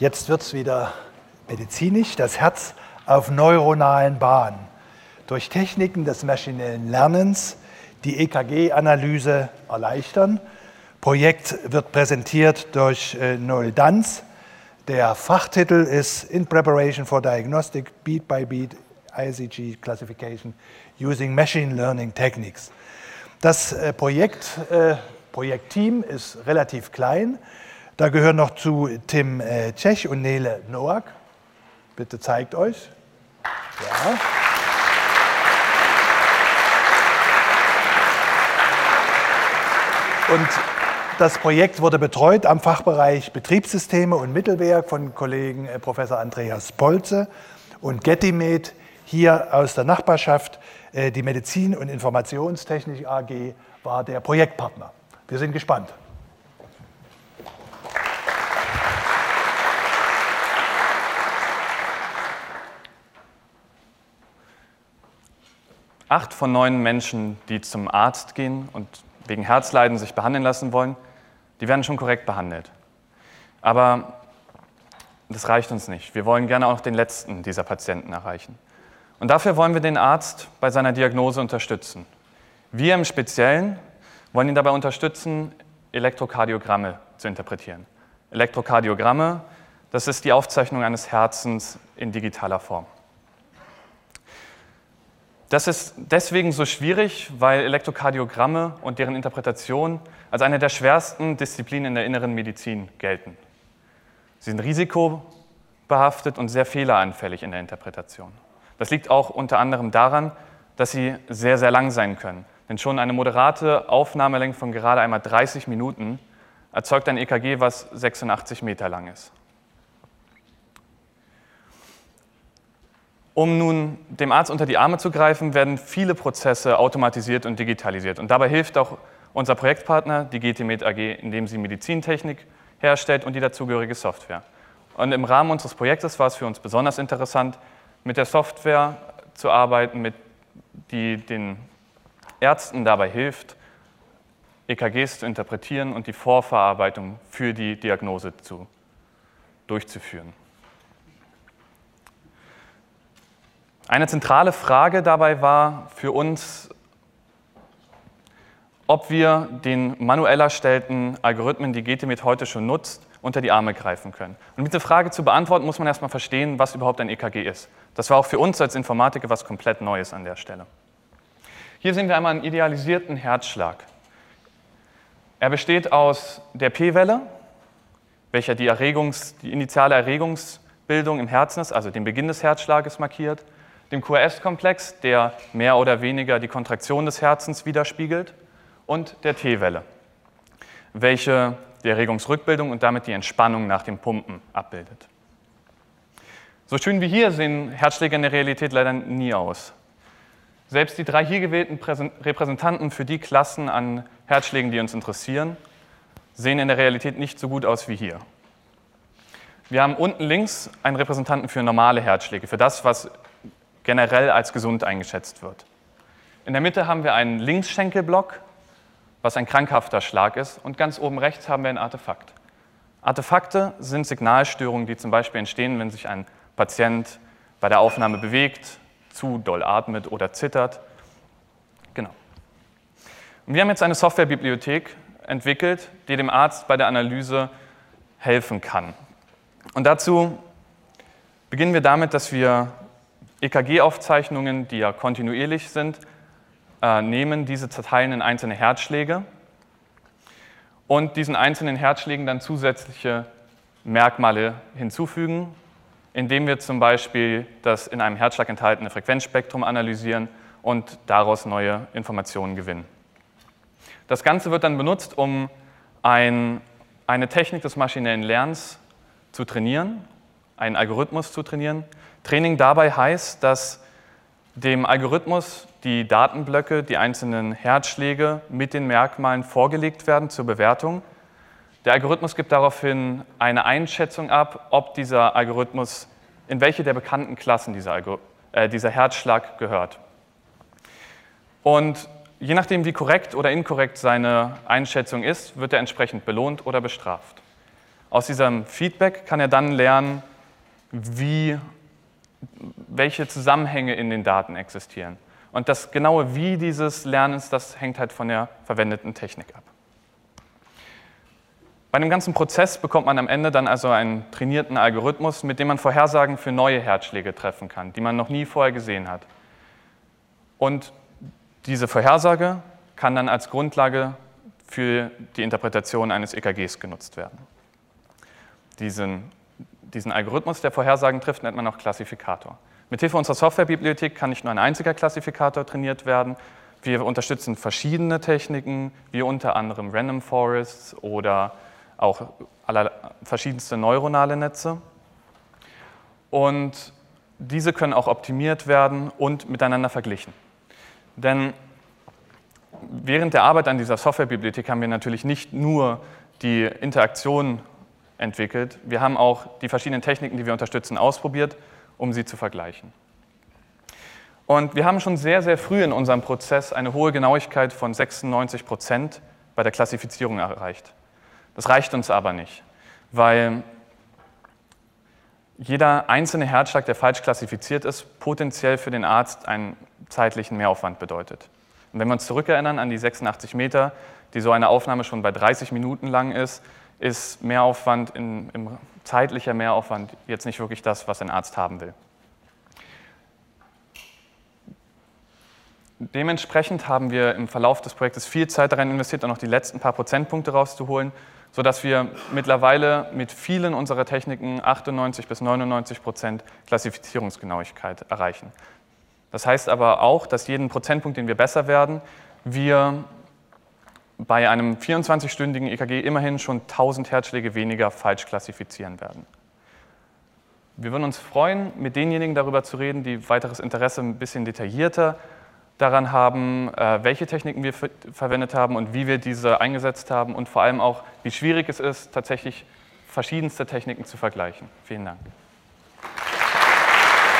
Jetzt wird es wieder medizinisch, das Herz auf neuronalen Bahnen. Durch Techniken des maschinellen Lernens die EKG-Analyse erleichtern. Projekt wird präsentiert durch äh, Noel Danz. Der Fachtitel ist In Preparation for Diagnostic Beat by Beat ICG Classification Using Machine Learning Techniques. Das äh, Projekt, äh, Projektteam ist relativ klein. Da gehören noch zu Tim äh, Tschech und Nele Noack. Bitte zeigt euch. Ja. Und das Projekt wurde betreut am Fachbereich Betriebssysteme und Mittelwerk von Kollegen äh, Professor Andreas Polze und Gettimed hier aus der Nachbarschaft. Äh, die Medizin- und Informationstechnik AG war der Projektpartner. Wir sind gespannt. Acht von neun Menschen, die zum Arzt gehen und wegen Herzleiden sich behandeln lassen wollen, die werden schon korrekt behandelt. Aber das reicht uns nicht. Wir wollen gerne auch den letzten dieser Patienten erreichen. Und dafür wollen wir den Arzt bei seiner Diagnose unterstützen. Wir im Speziellen wollen ihn dabei unterstützen, Elektrokardiogramme zu interpretieren. Elektrokardiogramme, das ist die Aufzeichnung eines Herzens in digitaler Form. Das ist deswegen so schwierig, weil Elektrokardiogramme und deren Interpretation als eine der schwersten Disziplinen in der inneren Medizin gelten. Sie sind risikobehaftet und sehr fehleranfällig in der Interpretation. Das liegt auch unter anderem daran, dass sie sehr, sehr lang sein können. Denn schon eine moderate Aufnahmelänge von gerade einmal 30 Minuten erzeugt ein EKG, was 86 Meter lang ist. Um nun dem Arzt unter die Arme zu greifen, werden viele Prozesse automatisiert und digitalisiert. Und dabei hilft auch unser Projektpartner, die GTMed AG, indem sie Medizintechnik herstellt und die dazugehörige Software. Und im Rahmen unseres Projektes war es für uns besonders interessant, mit der Software zu arbeiten, mit die den Ärzten dabei hilft, EKGs zu interpretieren und die Vorverarbeitung für die Diagnose zu, durchzuführen. Eine zentrale Frage dabei war für uns, ob wir den manuell erstellten Algorithmen, die GTMed heute schon nutzt, unter die Arme greifen können. Und um diese Frage zu beantworten, muss man erstmal verstehen, was überhaupt ein EKG ist. Das war auch für uns als Informatiker was komplett Neues an der Stelle. Hier sehen wir einmal einen idealisierten Herzschlag. Er besteht aus der P-Welle, welcher die, Erregungs-, die initiale Erregungsbildung im Herzen ist, also den Beginn des Herzschlages markiert, dem QRS-Komplex, der mehr oder weniger die Kontraktion des Herzens widerspiegelt, und der T-Welle, welche die Erregungsrückbildung und damit die Entspannung nach dem Pumpen abbildet. So schön wie hier sehen Herzschläge in der Realität leider nie aus. Selbst die drei hier gewählten Repräsentanten für die Klassen an Herzschlägen, die uns interessieren, sehen in der Realität nicht so gut aus wie hier. Wir haben unten links einen Repräsentanten für normale Herzschläge, für das, was generell als gesund eingeschätzt wird. In der Mitte haben wir einen Linksschenkelblock, was ein krankhafter Schlag ist, und ganz oben rechts haben wir ein Artefakt. Artefakte sind Signalstörungen, die zum Beispiel entstehen, wenn sich ein Patient bei der Aufnahme bewegt, zu doll atmet oder zittert. Genau. Und wir haben jetzt eine Softwarebibliothek entwickelt, die dem Arzt bei der Analyse helfen kann. Und dazu beginnen wir damit, dass wir EKG-Aufzeichnungen, die ja kontinuierlich sind, äh, nehmen, diese zerteilen in einzelne Herzschläge und diesen einzelnen Herzschlägen dann zusätzliche Merkmale hinzufügen, indem wir zum Beispiel das in einem Herzschlag enthaltene Frequenzspektrum analysieren und daraus neue Informationen gewinnen. Das Ganze wird dann benutzt, um ein, eine Technik des maschinellen Lernens zu trainieren, einen Algorithmus zu trainieren, Training dabei heißt, dass dem Algorithmus die Datenblöcke, die einzelnen Herzschläge mit den Merkmalen vorgelegt werden zur Bewertung. Der Algorithmus gibt daraufhin eine Einschätzung ab, ob dieser Algorithmus, in welche der bekannten Klassen dieser, äh, dieser Herzschlag gehört. Und je nachdem, wie korrekt oder inkorrekt seine Einschätzung ist, wird er entsprechend belohnt oder bestraft. Aus diesem Feedback kann er dann lernen, wie, welche Zusammenhänge in den Daten existieren. Und das genaue Wie dieses Lernens, das hängt halt von der verwendeten Technik ab. Bei dem ganzen Prozess bekommt man am Ende dann also einen trainierten Algorithmus, mit dem man Vorhersagen für neue Herzschläge treffen kann, die man noch nie vorher gesehen hat. Und diese Vorhersage kann dann als Grundlage für die Interpretation eines EKGs genutzt werden. Diesen, diesen Algorithmus, der Vorhersagen trifft, nennt man auch Klassifikator. Mithilfe unserer Softwarebibliothek kann nicht nur ein einziger Klassifikator trainiert werden. Wir unterstützen verschiedene Techniken, wie unter anderem Random Forests oder auch verschiedenste neuronale Netze. Und diese können auch optimiert werden und miteinander verglichen. Denn während der Arbeit an dieser Softwarebibliothek haben wir natürlich nicht nur die Interaktion entwickelt, wir haben auch die verschiedenen Techniken, die wir unterstützen, ausprobiert, um sie zu vergleichen. Und wir haben schon sehr, sehr früh in unserem Prozess eine hohe Genauigkeit von 96 Prozent bei der Klassifizierung erreicht. Das reicht uns aber nicht, weil jeder einzelne Herzschlag, der falsch klassifiziert ist, potenziell für den Arzt einen zeitlichen Mehraufwand bedeutet. Und wenn wir uns zurückerinnern an die 86 Meter, die so eine Aufnahme schon bei 30 Minuten lang ist, ist Mehraufwand, in, im, zeitlicher Mehraufwand jetzt nicht wirklich das, was ein Arzt haben will. Dementsprechend haben wir im Verlauf des Projektes viel Zeit darin investiert, auch noch die letzten paar Prozentpunkte rauszuholen, sodass wir mittlerweile mit vielen unserer Techniken 98 bis 99 Prozent Klassifizierungsgenauigkeit erreichen. Das heißt aber auch, dass jeden Prozentpunkt, den wir besser werden, wir bei einem 24-stündigen EKG immerhin schon 1000 Herzschläge weniger falsch klassifizieren werden. Wir würden uns freuen, mit denjenigen darüber zu reden, die weiteres Interesse ein bisschen detaillierter daran haben, äh, welche Techniken wir verwendet haben und wie wir diese eingesetzt haben und vor allem auch, wie schwierig es ist, tatsächlich verschiedenste Techniken zu vergleichen. Vielen Dank.